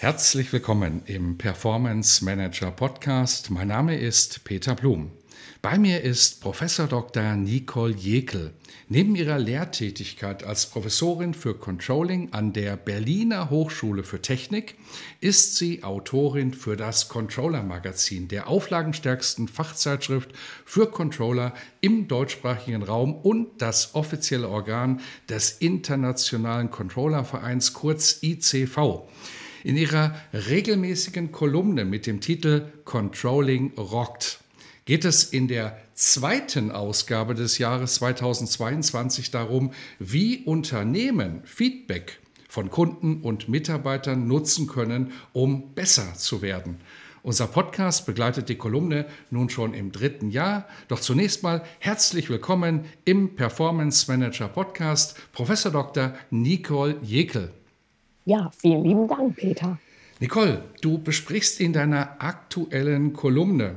Herzlich willkommen im Performance Manager Podcast. Mein Name ist Peter Blum. Bei mir ist Professor Dr. Nicole Jekel. Neben ihrer Lehrtätigkeit als Professorin für Controlling an der Berliner Hochschule für Technik ist sie Autorin für das Controller Magazin, der auflagenstärksten Fachzeitschrift für Controller im deutschsprachigen Raum und das offizielle Organ des Internationalen Controllervereins kurz ICV. In ihrer regelmäßigen Kolumne mit dem Titel Controlling Rockt geht es in der zweiten Ausgabe des Jahres 2022 darum, wie Unternehmen Feedback von Kunden und Mitarbeitern nutzen können, um besser zu werden. Unser Podcast begleitet die Kolumne nun schon im dritten Jahr. Doch zunächst mal herzlich willkommen im Performance Manager Podcast, Professor Dr. Nicole Jekel. Ja, vielen lieben Dank, Peter. Nicole, du besprichst in deiner aktuellen Kolumne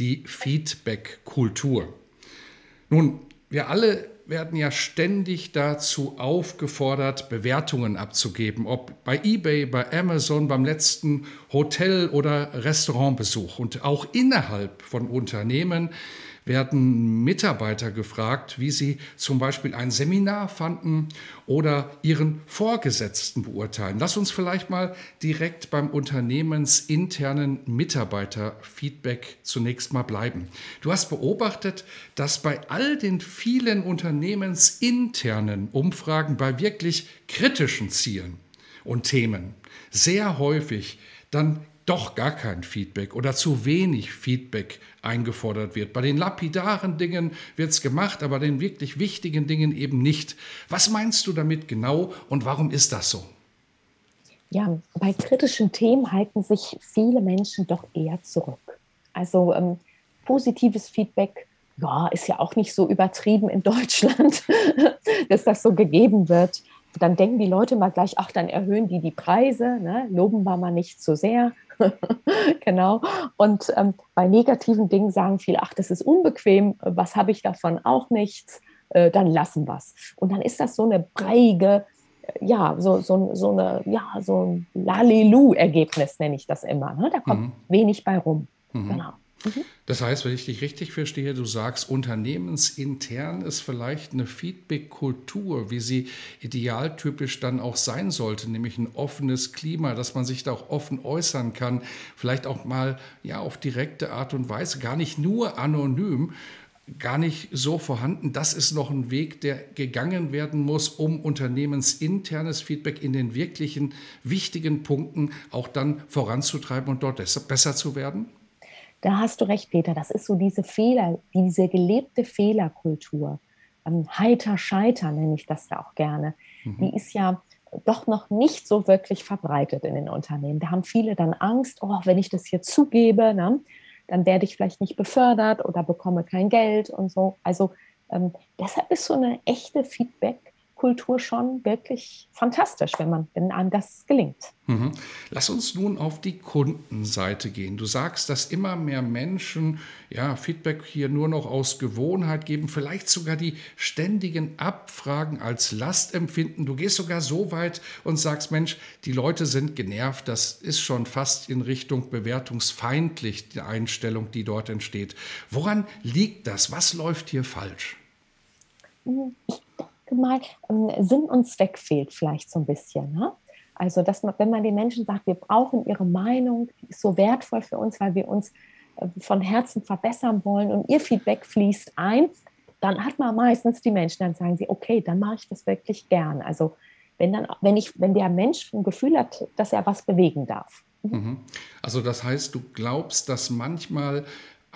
die Feedback-Kultur. Nun, wir alle werden ja ständig dazu aufgefordert, Bewertungen abzugeben, ob bei eBay, bei Amazon, beim letzten Hotel- oder Restaurantbesuch. Und auch innerhalb von Unternehmen werden Mitarbeiter gefragt, wie sie zum Beispiel ein Seminar fanden oder ihren Vorgesetzten beurteilen. Lass uns vielleicht mal direkt beim unternehmensinternen Mitarbeiterfeedback zunächst mal bleiben. Du hast beobachtet, dass bei all den vielen unternehmensinternen Umfragen bei wirklich kritischen Zielen und Themen sehr häufig dann doch gar kein Feedback oder zu wenig Feedback eingefordert wird. Bei den lapidaren Dingen wird es gemacht, aber den wirklich wichtigen Dingen eben nicht. Was meinst du damit genau und warum ist das so? Ja, bei kritischen Themen halten sich viele Menschen doch eher zurück. Also ähm, positives Feedback ja, ist ja auch nicht so übertrieben in Deutschland, dass das so gegeben wird. Dann denken die Leute mal gleich, ach, dann erhöhen die die Preise, ne? loben wir mal nicht zu sehr. genau. Und ähm, bei negativen Dingen sagen viele, ach, das ist unbequem, was habe ich davon? Auch nichts, äh, dann lassen wir es. Und dann ist das so eine breiige, äh, ja, so, so, so eine, ja, so ein Lalelu-Ergebnis nenne ich das immer. Ne? Da kommt mhm. wenig bei rum. Mhm. Genau. Mhm. Das heißt, wenn ich dich richtig verstehe, du sagst, unternehmensintern ist vielleicht eine Feedback-Kultur, wie sie idealtypisch dann auch sein sollte, nämlich ein offenes Klima, dass man sich da auch offen äußern kann, vielleicht auch mal ja auf direkte Art und Weise, gar nicht nur anonym, gar nicht so vorhanden. Das ist noch ein Weg, der gegangen werden muss, um unternehmensinternes Feedback in den wirklichen wichtigen Punkten auch dann voranzutreiben und dort besser zu werden? Da hast du recht, Peter. Das ist so diese Fehler, diese gelebte Fehlerkultur. Ähm, heiter Scheiter nenne ich das ja auch gerne. Mhm. Die ist ja doch noch nicht so wirklich verbreitet in den Unternehmen. Da haben viele dann Angst, oh, wenn ich das hier zugebe, ne, dann werde ich vielleicht nicht befördert oder bekomme kein Geld und so. Also ähm, deshalb ist so eine echte Feedback Kultur schon wirklich fantastisch, wenn, man, wenn einem das gelingt. Mhm. Lass uns nun auf die Kundenseite gehen. Du sagst, dass immer mehr Menschen ja, Feedback hier nur noch aus Gewohnheit geben, vielleicht sogar die ständigen Abfragen als Last empfinden. Du gehst sogar so weit und sagst, Mensch, die Leute sind genervt. Das ist schon fast in Richtung bewertungsfeindlich, die Einstellung, die dort entsteht. Woran liegt das? Was läuft hier falsch? Ich mal, ähm, Sinn und Zweck fehlt vielleicht so ein bisschen. Ne? Also, dass man, wenn man den Menschen sagt, wir brauchen ihre Meinung, die ist so wertvoll für uns, weil wir uns äh, von Herzen verbessern wollen und ihr Feedback fließt ein, dann hat man meistens die Menschen, dann sagen sie, okay, dann mache ich das wirklich gern. Also wenn dann, wenn ich, wenn der Mensch ein Gefühl hat, dass er was bewegen darf. Mhm. Also das heißt, du glaubst, dass manchmal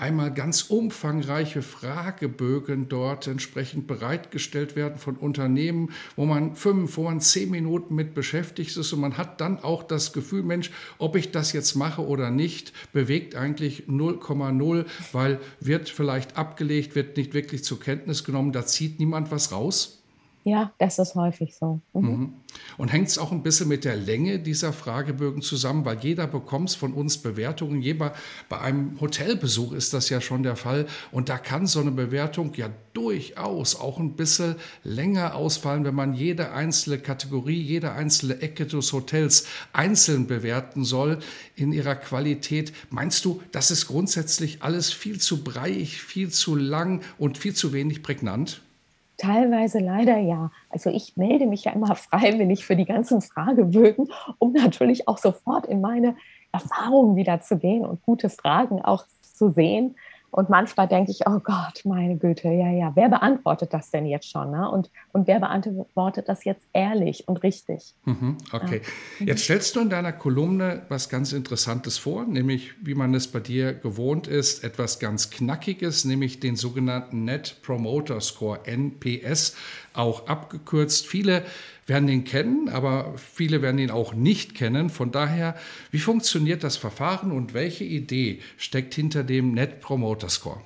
einmal ganz umfangreiche Fragebögen dort entsprechend bereitgestellt werden von Unternehmen, wo man fünf, wo man zehn Minuten mit beschäftigt ist und man hat dann auch das Gefühl, Mensch, ob ich das jetzt mache oder nicht, bewegt eigentlich 0,0, weil wird vielleicht abgelegt, wird nicht wirklich zur Kenntnis genommen, da zieht niemand was raus. Ja, das ist häufig so. Mhm. Mhm. Und hängt es auch ein bisschen mit der Länge dieser Fragebögen zusammen, weil jeder bekommt von uns Bewertungen. Jeder, bei einem Hotelbesuch ist das ja schon der Fall. Und da kann so eine Bewertung ja durchaus auch ein bisschen länger ausfallen, wenn man jede einzelne Kategorie, jede einzelne Ecke des Hotels einzeln bewerten soll in ihrer Qualität. Meinst du, das ist grundsätzlich alles viel zu breiig, viel zu lang und viel zu wenig prägnant? Teilweise leider ja. Also ich melde mich ja immer freiwillig für die ganzen Fragebögen, um natürlich auch sofort in meine Erfahrungen wieder zu gehen und gute Fragen auch zu sehen. Und manchmal denke ich, oh Gott, meine Güte, ja, ja, wer beantwortet das denn jetzt schon? Ne? Und, und wer beantwortet das jetzt ehrlich und richtig? Mhm, okay. Ja. Jetzt stellst du in deiner Kolumne was ganz Interessantes vor, nämlich wie man es bei dir gewohnt ist, etwas ganz Knackiges, nämlich den sogenannten Net Promoter Score, NPS, auch abgekürzt. Viele werden ihn kennen, aber viele werden ihn auch nicht kennen. Von daher, wie funktioniert das Verfahren und welche Idee steckt hinter dem Net Promoter Score?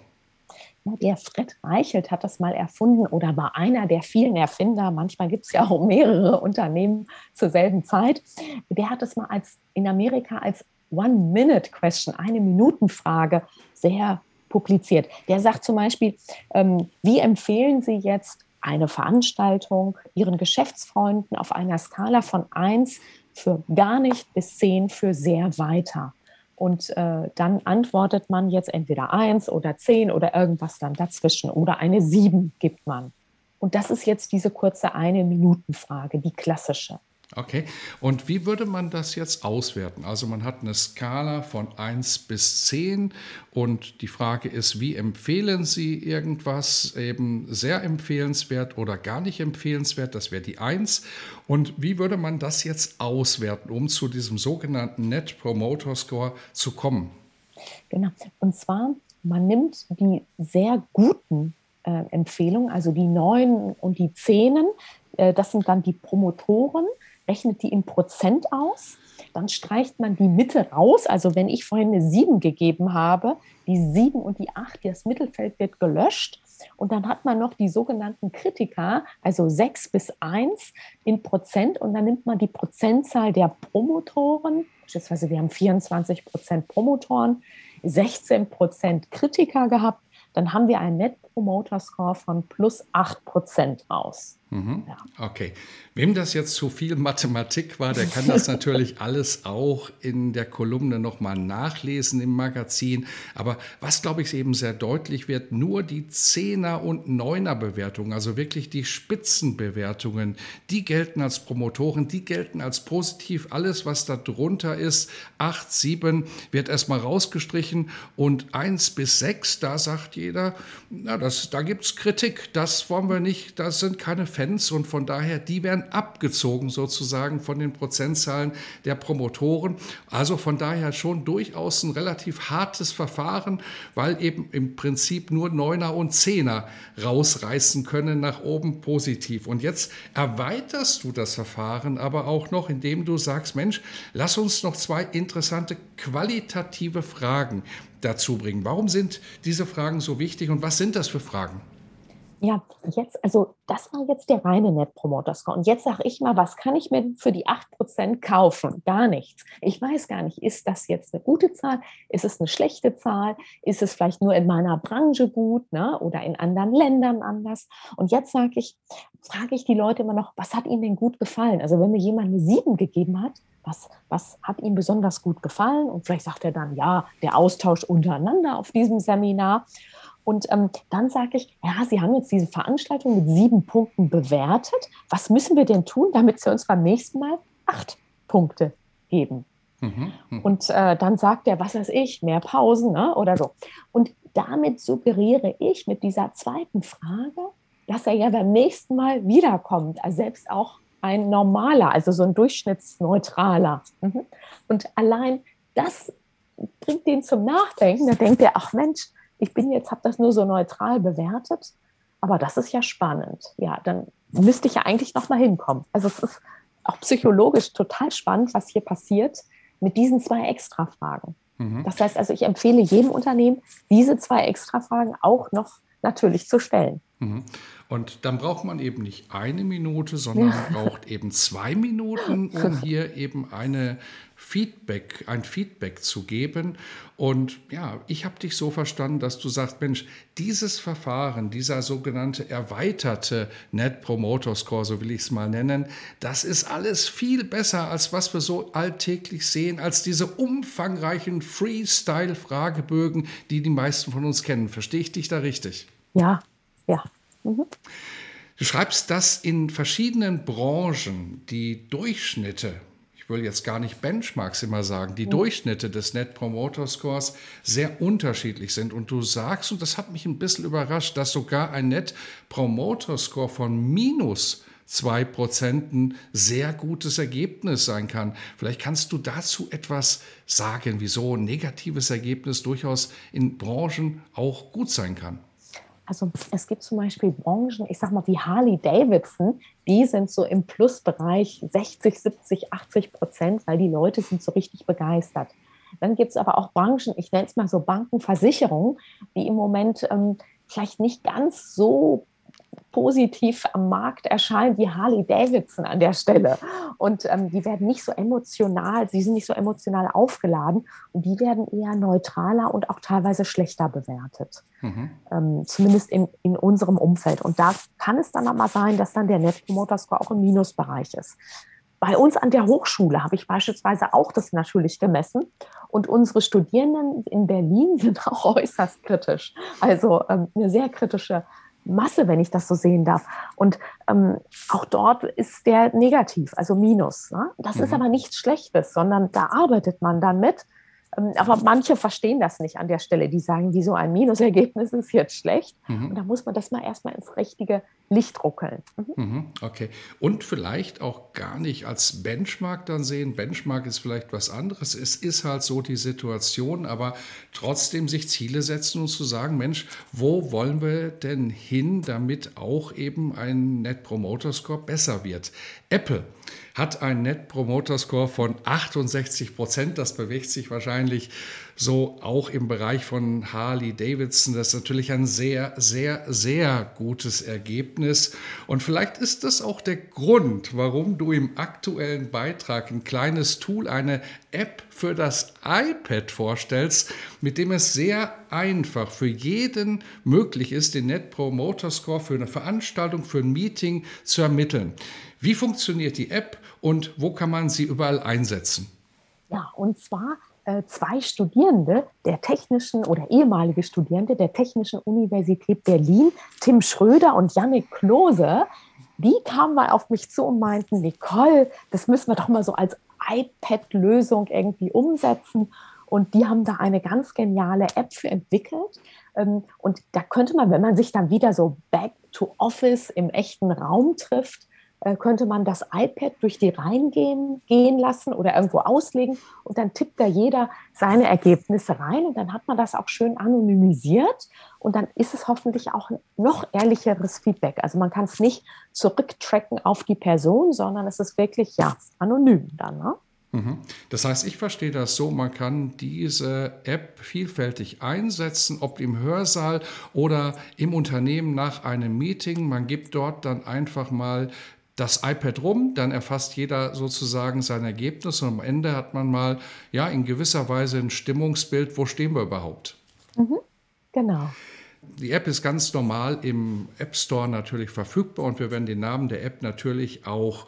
Der Fred Reichelt hat das mal erfunden oder war einer der vielen Erfinder. Manchmal gibt es ja auch mehrere Unternehmen zur selben Zeit. Der hat es mal als in Amerika als One-Minute-Question, eine Minutenfrage, sehr publiziert. Der sagt zum Beispiel, ähm, wie empfehlen Sie jetzt eine Veranstaltung ihren Geschäftsfreunden auf einer Skala von 1 für gar nicht bis 10 für sehr weiter. Und äh, dann antwortet man jetzt entweder 1 oder 10 oder irgendwas dann dazwischen oder eine 7 gibt man. Und das ist jetzt diese kurze eine Minuten Frage, die klassische. Okay, und wie würde man das jetzt auswerten? Also man hat eine Skala von 1 bis 10 und die Frage ist, wie empfehlen Sie irgendwas eben sehr empfehlenswert oder gar nicht empfehlenswert? Das wäre die 1. Und wie würde man das jetzt auswerten, um zu diesem sogenannten Net Promoter Score zu kommen? Genau, und zwar, man nimmt die sehr guten äh, Empfehlungen, also die 9 und die 10, äh, das sind dann die Promotoren rechnet die in Prozent aus. Dann streicht man die Mitte raus. Also wenn ich vorhin eine 7 gegeben habe, die 7 und die 8, das Mittelfeld wird gelöscht. Und dann hat man noch die sogenannten Kritiker, also 6 bis 1 in Prozent. Und dann nimmt man die Prozentzahl der Promotoren. Beispielsweise, wir haben 24 Prozent Promotoren, 16 Prozent Kritiker gehabt. Dann haben wir einen Net Promoter Score von plus 8 Prozent raus. Mhm. Ja. Okay. Wem das jetzt zu viel Mathematik war, der kann das natürlich alles auch in der Kolumne nochmal nachlesen im Magazin. Aber was, glaube ich, eben sehr deutlich wird, nur die Zehner- und Neuner-Bewertungen, also wirklich die Spitzenbewertungen, die gelten als Promotoren, die gelten als positiv. Alles, was da drunter ist, 8, 7, wird erstmal rausgestrichen. Und 1 bis 6, da sagt jeder, na, das, da gibt es Kritik, das wollen wir nicht, das sind keine Fälle. Fans und von daher, die werden abgezogen sozusagen von den Prozentzahlen der Promotoren. Also von daher schon durchaus ein relativ hartes Verfahren, weil eben im Prinzip nur Neuner und Zehner rausreißen können nach oben positiv. Und jetzt erweiterst du das Verfahren aber auch noch, indem du sagst, Mensch, lass uns noch zwei interessante qualitative Fragen dazu bringen. Warum sind diese Fragen so wichtig und was sind das für Fragen? Ja, jetzt, also das war jetzt der reine Net Promoter Score. Und jetzt sage ich mal, was kann ich mir für die 8% kaufen? Gar nichts. Ich weiß gar nicht, ist das jetzt eine gute Zahl? Ist es eine schlechte Zahl? Ist es vielleicht nur in meiner Branche gut ne? oder in anderen Ländern anders? Und jetzt sage ich, frage ich die Leute immer noch, was hat ihnen denn gut gefallen? Also wenn mir jemand eine 7 gegeben hat, was, was hat ihm besonders gut gefallen? Und vielleicht sagt er dann, ja, der Austausch untereinander auf diesem Seminar. Und ähm, dann sage ich, ja, Sie haben jetzt diese Veranstaltung mit sieben Punkten bewertet. Was müssen wir denn tun, damit Sie uns beim nächsten Mal acht Punkte geben? Mhm, mh. Und äh, dann sagt er, was weiß ich, mehr Pausen ne, oder so. Und damit suggeriere ich mit dieser zweiten Frage, dass er ja beim nächsten Mal wiederkommt. Also selbst auch ein normaler, also so ein durchschnittsneutraler. Mhm. Und allein das bringt den zum Nachdenken. Da denkt er, ach Mensch, Ich bin jetzt, habe das nur so neutral bewertet, aber das ist ja spannend. Ja, dann müsste ich ja eigentlich noch mal hinkommen. Also es ist auch psychologisch total spannend, was hier passiert mit diesen zwei Extra-Fragen. Mhm. Das heißt also, ich empfehle jedem Unternehmen, diese zwei Extra-Fragen auch noch natürlich zu stellen. Mhm. Und dann braucht man eben nicht eine Minute, sondern ja. braucht eben zwei Minuten, um hier eben eine Feedback, ein Feedback zu geben. Und ja, ich habe dich so verstanden, dass du sagst, Mensch, dieses Verfahren, dieser sogenannte erweiterte Net Promoter Score, so will ich es mal nennen, das ist alles viel besser, als was wir so alltäglich sehen, als diese umfangreichen Freestyle-Fragebögen, die die meisten von uns kennen. Verstehe ich dich da richtig? Ja, ja. Mhm. Du schreibst, dass in verschiedenen Branchen die Durchschnitte, ich will jetzt gar nicht Benchmarks immer sagen, die mhm. Durchschnitte des Net Promoter Scores sehr unterschiedlich sind. Und du sagst, und das hat mich ein bisschen überrascht, dass sogar ein Net Promoter Score von minus 2% ein sehr gutes Ergebnis sein kann. Vielleicht kannst du dazu etwas sagen, wieso ein negatives Ergebnis durchaus in Branchen auch gut sein kann. Also es gibt zum Beispiel Branchen, ich sag mal wie Harley Davidson, die sind so im Plusbereich 60, 70, 80 Prozent, weil die Leute sind so richtig begeistert. Dann gibt es aber auch Branchen, ich nenne es mal so Bankenversicherungen, die im Moment ähm, vielleicht nicht ganz so positiv am Markt erscheint wie Harley Davidson an der Stelle. Und ähm, die werden nicht so emotional, sie sind nicht so emotional aufgeladen und die werden eher neutraler und auch teilweise schlechter bewertet. Mhm. Ähm, zumindest in, in unserem Umfeld. Und da kann es dann aber sein, dass dann der Net Promoter Score auch im Minusbereich ist. Bei uns an der Hochschule habe ich beispielsweise auch das natürlich gemessen. Und unsere Studierenden in Berlin sind auch äußerst kritisch. Also ähm, eine sehr kritische Masse, wenn ich das so sehen darf. Und ähm, auch dort ist der negativ, also Minus. Ne? Das mhm. ist aber nichts Schlechtes, sondern da arbeitet man dann mit aber manche verstehen das nicht an der Stelle. Die sagen, wieso ein Minusergebnis ist jetzt schlecht. Mhm. Und da muss man das mal erstmal ins richtige Licht ruckeln. Mhm. Mhm, okay. Und vielleicht auch gar nicht als Benchmark dann sehen. Benchmark ist vielleicht was anderes. Es ist halt so die Situation, aber trotzdem sich Ziele setzen und zu sagen, Mensch, wo wollen wir denn hin, damit auch eben ein Net Promoter Score besser wird? Apple hat einen Net Promoter Score von 68 Prozent. Das bewegt sich wahrscheinlich so auch im Bereich von Harley Davidson. Das ist natürlich ein sehr, sehr, sehr gutes Ergebnis. Und vielleicht ist das auch der Grund, warum du im aktuellen Beitrag ein kleines Tool, eine App für das iPad vorstellst, mit dem es sehr einfach für jeden möglich ist, den Net Promoter Score für eine Veranstaltung, für ein Meeting zu ermitteln. Wie funktioniert die App und wo kann man sie überall einsetzen? Ja, und zwar zwei Studierende der technischen oder ehemalige Studierende der Technischen Universität Berlin, Tim Schröder und Jannik Klose, die kamen mal auf mich zu und meinten, Nicole, das müssen wir doch mal so als iPad-Lösung irgendwie umsetzen. Und die haben da eine ganz geniale App für entwickelt. Ähm, und da könnte man, wenn man sich dann wieder so back to office im echten Raum trifft, äh, könnte man das iPad durch die Reihen gehen, lassen oder irgendwo auslegen und dann tippt da jeder seine Ergebnisse rein und dann hat man das auch schön anonymisiert und dann ist es hoffentlich auch noch ehrlicheres Feedback. Also man kann es nicht zurücktracken auf die Person, sondern es ist wirklich ja anonym dann. Ne? Mhm. Das heißt, ich verstehe das so, man kann diese App vielfältig einsetzen, ob im Hörsaal oder im Unternehmen nach einem Meeting. Man gibt dort dann einfach mal das iPad rum, dann erfasst jeder sozusagen sein Ergebnis und am Ende hat man mal ja in gewisser Weise ein Stimmungsbild, wo stehen wir überhaupt. Mhm, genau. Die App ist ganz normal im App Store natürlich verfügbar und wir werden den Namen der App natürlich auch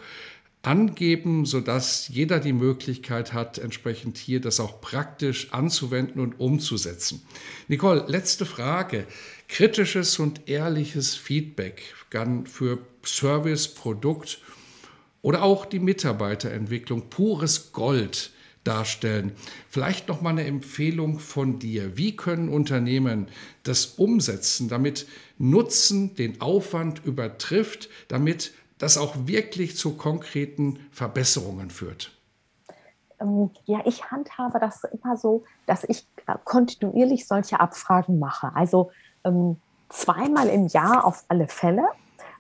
angeben, sodass jeder die Möglichkeit hat, entsprechend hier das auch praktisch anzuwenden und umzusetzen. Nicole, letzte Frage. Kritisches und ehrliches Feedback kann für Service, Produkt oder auch die Mitarbeiterentwicklung pures Gold darstellen. Vielleicht noch mal eine Empfehlung von dir. Wie können Unternehmen das umsetzen, damit Nutzen den Aufwand übertrifft, damit das auch wirklich zu konkreten Verbesserungen führt? Ähm, ja, ich handhabe das immer so, dass ich kontinuierlich solche Abfragen mache. Also zweimal im Jahr auf alle Fälle.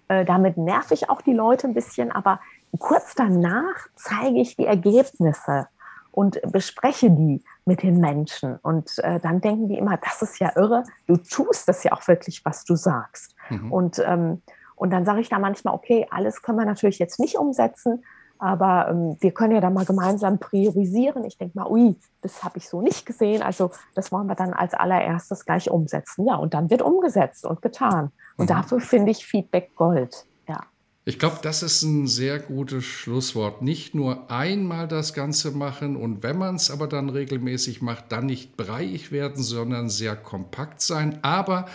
Äh, damit nerv ich auch die Leute ein bisschen, aber kurz danach zeige ich die Ergebnisse und bespreche die mit den Menschen. Und äh, dann denken die immer, das ist ja irre, du tust das ja auch wirklich, was du sagst. Mhm. Und, ähm, und dann sage ich da manchmal, okay, alles können wir natürlich jetzt nicht umsetzen, aber ähm, wir können ja dann mal gemeinsam priorisieren. Ich denke mal, ui, das habe ich so nicht gesehen. Also das wollen wir dann als allererstes gleich umsetzen. Ja, und dann wird umgesetzt und getan. Und mhm. dafür finde ich Feedback Gold. Ja. Ich glaube, das ist ein sehr gutes Schlusswort. Nicht nur einmal das Ganze machen und wenn man es aber dann regelmäßig macht, dann nicht breiig werden, sondern sehr kompakt sein. Aber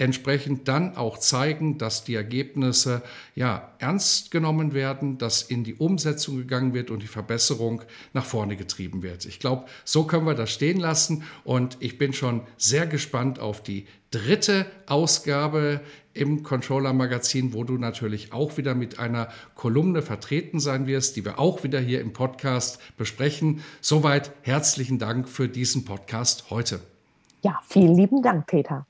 entsprechend dann auch zeigen, dass die Ergebnisse ja ernst genommen werden, dass in die Umsetzung gegangen wird und die Verbesserung nach vorne getrieben wird. Ich glaube, so können wir das stehen lassen und ich bin schon sehr gespannt auf die dritte Ausgabe im Controller Magazin, wo du natürlich auch wieder mit einer Kolumne vertreten sein wirst, die wir auch wieder hier im Podcast besprechen. Soweit herzlichen Dank für diesen Podcast heute. Ja, vielen lieben Dank, Peter.